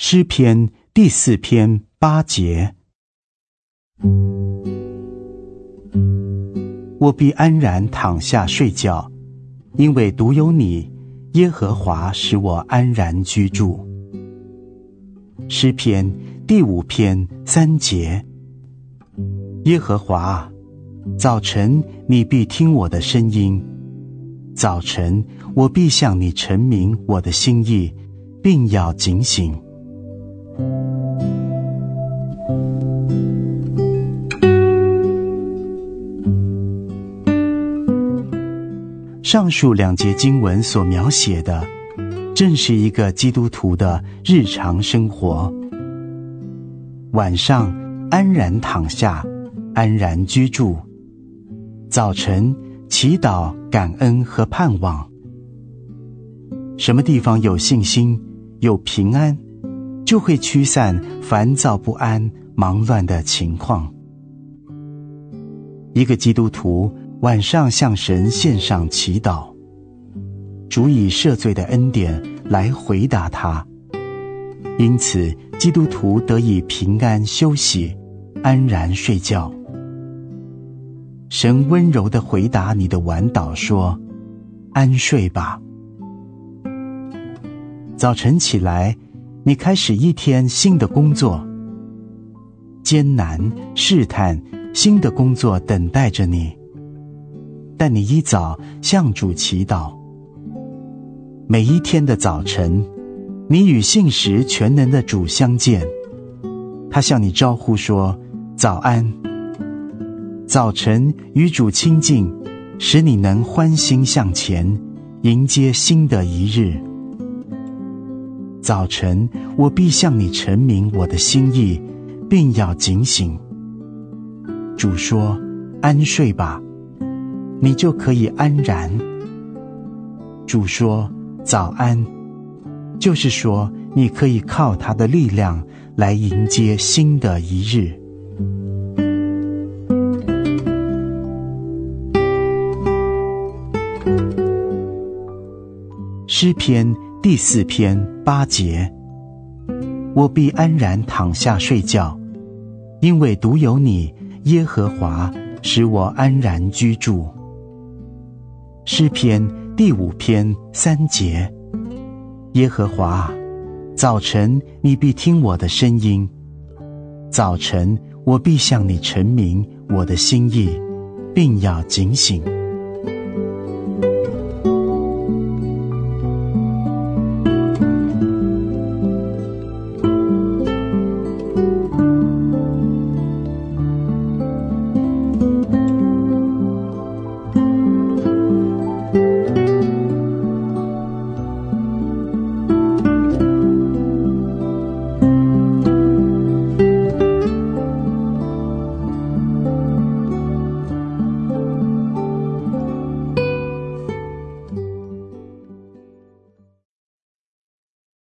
诗篇第四篇八节：我必安然躺下睡觉，因为独有你，耶和华使我安然居住。诗篇第五篇三节：耶和华，早晨你必听我的声音，早晨我必向你陈明我的心意，并要警醒。上述两节经文所描写的，正是一个基督徒的日常生活。晚上安然躺下，安然居住；早晨祈祷、感恩和盼望。什么地方有信心、有平安，就会驱散烦躁不安、忙乱的情况。一个基督徒晚上向神献上祈祷，主以赦罪的恩典来回答他，因此基督徒得以平安休息，安然睡觉。神温柔的回答你的晚祷说：“安睡吧。”早晨起来。你开始一天新的工作，艰难试探，新的工作等待着你。但你一早向主祈祷，每一天的早晨，你与信实全能的主相见，他向你招呼说：“早安。”早晨与主亲近，使你能欢欣向前，迎接新的一日。早晨，我必向你陈明我的心意，并要警醒。主说：“安睡吧，你就可以安然。”主说：“早安”，就是说你可以靠他的力量来迎接新的一日。诗篇。第四篇八节，我必安然躺下睡觉，因为独有你，耶和华，使我安然居住。诗篇第五篇三节，耶和华，早晨你必听我的声音，早晨我必向你陈明我的心意，并要警醒。